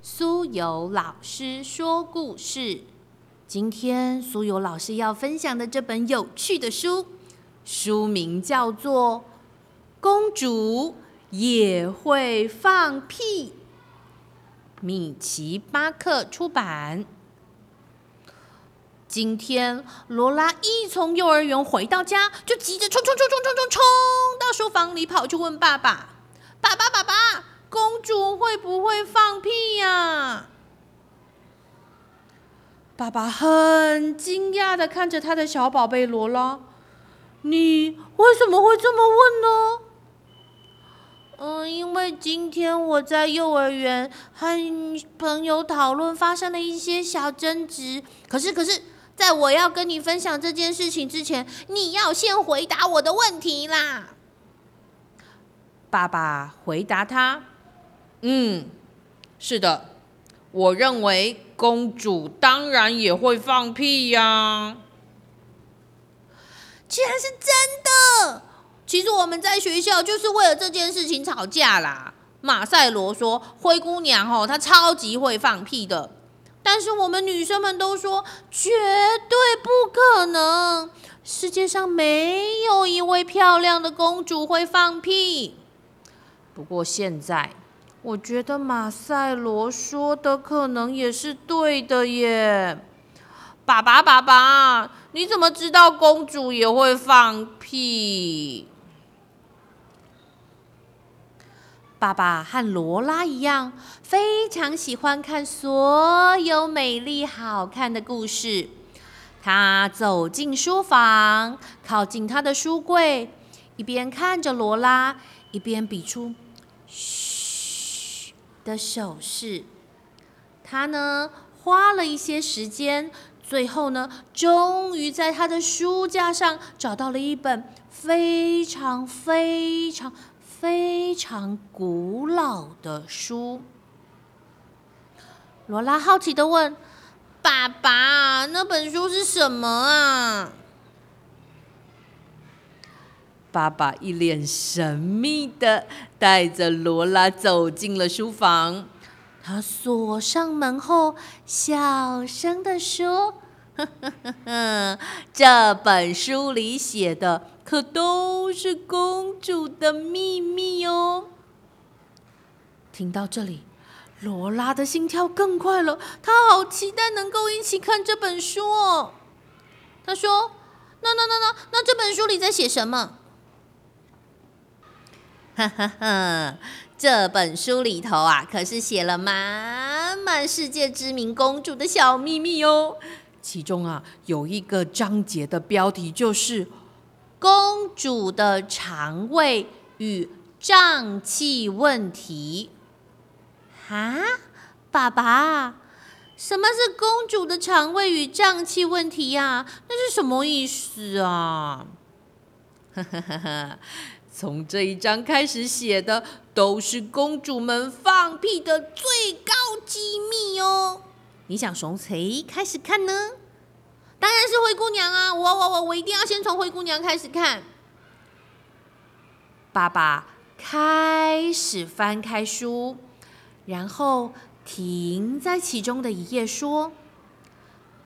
苏有老师说故事。今天苏有老师要分享的这本有趣的书，书名叫做《公主也会放屁》，米奇巴克出版。今天罗拉一从幼儿园回到家，就急着冲冲冲冲冲冲冲到书房里跑去问爸爸：“爸爸，爸爸，公主会不会放屁呀？”爸爸很惊讶的看着他的小宝贝罗拉：“你为什么会这么问呢？”“嗯，因为今天我在幼儿园和朋友讨论，发生了一些小争执。可是，可是。”在我要跟你分享这件事情之前，你要先回答我的问题啦。爸爸回答他：“嗯，是的，我认为公主当然也会放屁呀。”居然是真的！其实我们在学校就是为了这件事情吵架啦。马赛罗说：“灰姑娘哦，她超级会放屁的。”但是我们女生们都说绝对不可能，世界上没有一位漂亮的公主会放屁。不过现在，我觉得马赛罗说的可能也是对的耶。爸爸，爸爸，你怎么知道公主也会放屁？爸爸和罗拉一样，非常喜欢看所有美丽好看的故事。他走进书房，靠近他的书柜，一边看着罗拉，一边比出“嘘”的手势。他呢，花了一些时间，最后呢，终于在他的书架上找到了一本非常非常。非常古老的书，罗拉好奇的问：“爸爸，那本书是什么啊？”爸爸一脸神秘的带着罗拉走进了书房，他锁上门后，小声的说。这本书里写的可都是公主的秘密哦。听到这里，罗拉的心跳更快了，她好期待能够一起看这本书哦。她说：“那那那那那这本书里在写什么？”哈哈哈，这本书里头啊，可是写了满满世界知名公主的小秘密哦。其中啊，有一个章节的标题就是“公主的肠胃与胀气问题”。啊，爸爸，什么是公主的肠胃与胀气问题呀？那是什么意思啊？从这一章开始写的都是公主们放屁的最高机密哦。你想从谁开始看呢？当然是灰姑娘啊！我我我我一定要先从灰姑娘开始看。爸爸开始翻开书，然后停在其中的一页，说：“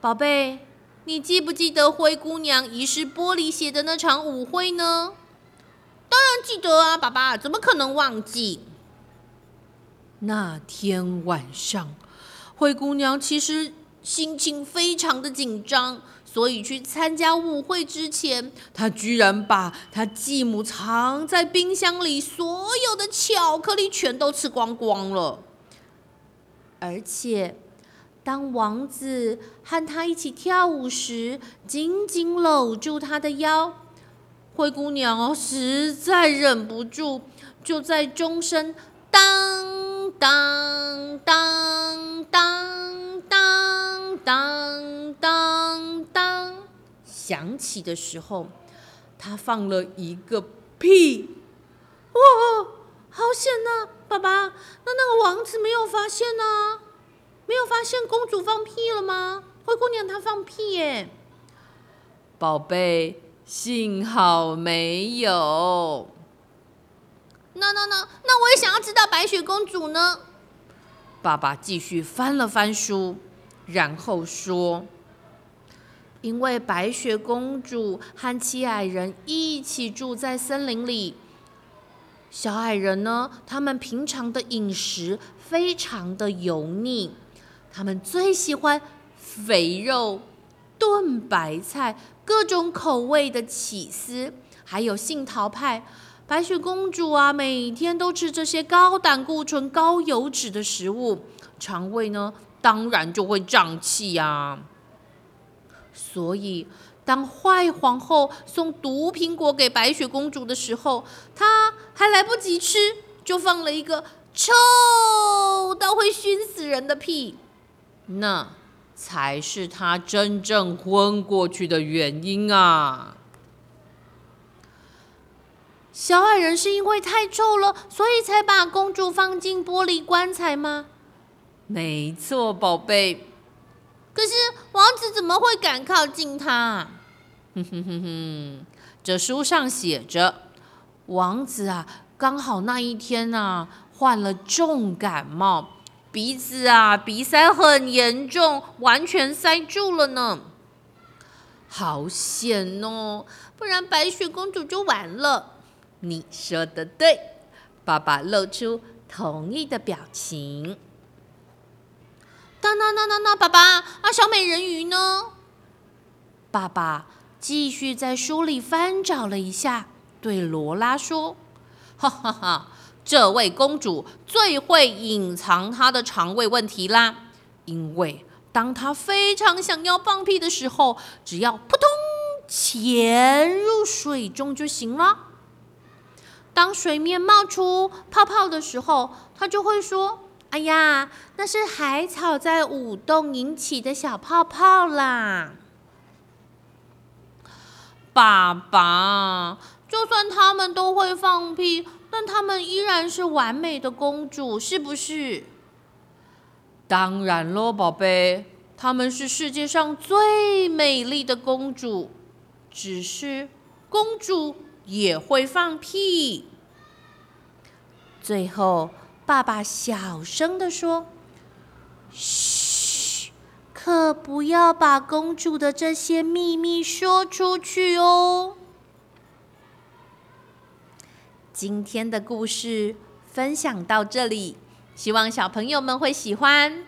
宝贝，你记不记得灰姑娘遗失玻璃鞋的那场舞会呢？”“当然记得啊，爸爸，怎么可能忘记？”那天晚上。灰姑娘其实心情非常的紧张，所以去参加舞会之前，她居然把她继母藏在冰箱里所有的巧克力全都吃光光了。而且，当王子和她一起跳舞时，紧紧搂住她的腰，灰姑娘哦实在忍不住，就在钟声当当当。当当当当当响起的时候，他放了一个屁，哇，好险呐！爸爸，那那个王子没有发现呢？没有发现公主放屁了吗？灰姑娘她放屁耶！宝贝，幸好没有。那那那那，我也想要知道白雪公主呢？爸爸继续翻了翻书，然后说：“因为白雪公主和七矮人一起住在森林里，小矮人呢，他们平常的饮食非常的油腻，他们最喜欢肥肉、炖白菜、各种口味的起司，还有杏桃派。”白雪公主啊，每天都吃这些高胆固醇、高油脂的食物，肠胃呢当然就会胀气呀。所以，当坏皇后送毒苹果给白雪公主的时候，她还来不及吃，就放了一个臭到会熏死人的屁，那才是他真正昏过去的原因啊。小矮人是因为太臭了，所以才把公主放进玻璃棺材吗？没错，宝贝。可是王子怎么会敢靠近她？哼哼哼哼，这书上写着，王子啊，刚好那一天啊患了重感冒，鼻子啊鼻塞很严重，完全塞住了呢。好险哦，不然白雪公主就完了。你说的对，爸爸露出同意的表情。当当当当当，爸爸啊，小美人鱼呢？爸爸继续在书里翻找了一下，对罗拉说：“哈哈哈，这位公主最会隐藏她的肠胃问题啦，因为当她非常想要放屁的时候，只要扑通潜入水中就行了。”当水面冒出泡泡的时候，她就会说：“哎呀，那是海草在舞动引起的小泡泡啦。”爸爸，就算他们都会放屁，但他们依然是完美的公主，是不是？当然喽，宝贝，他们是世界上最美丽的公主，只是公主。也会放屁。最后，爸爸小声的说：“嘘，可不要把公主的这些秘密说出去哦。”今天的故事分享到这里，希望小朋友们会喜欢。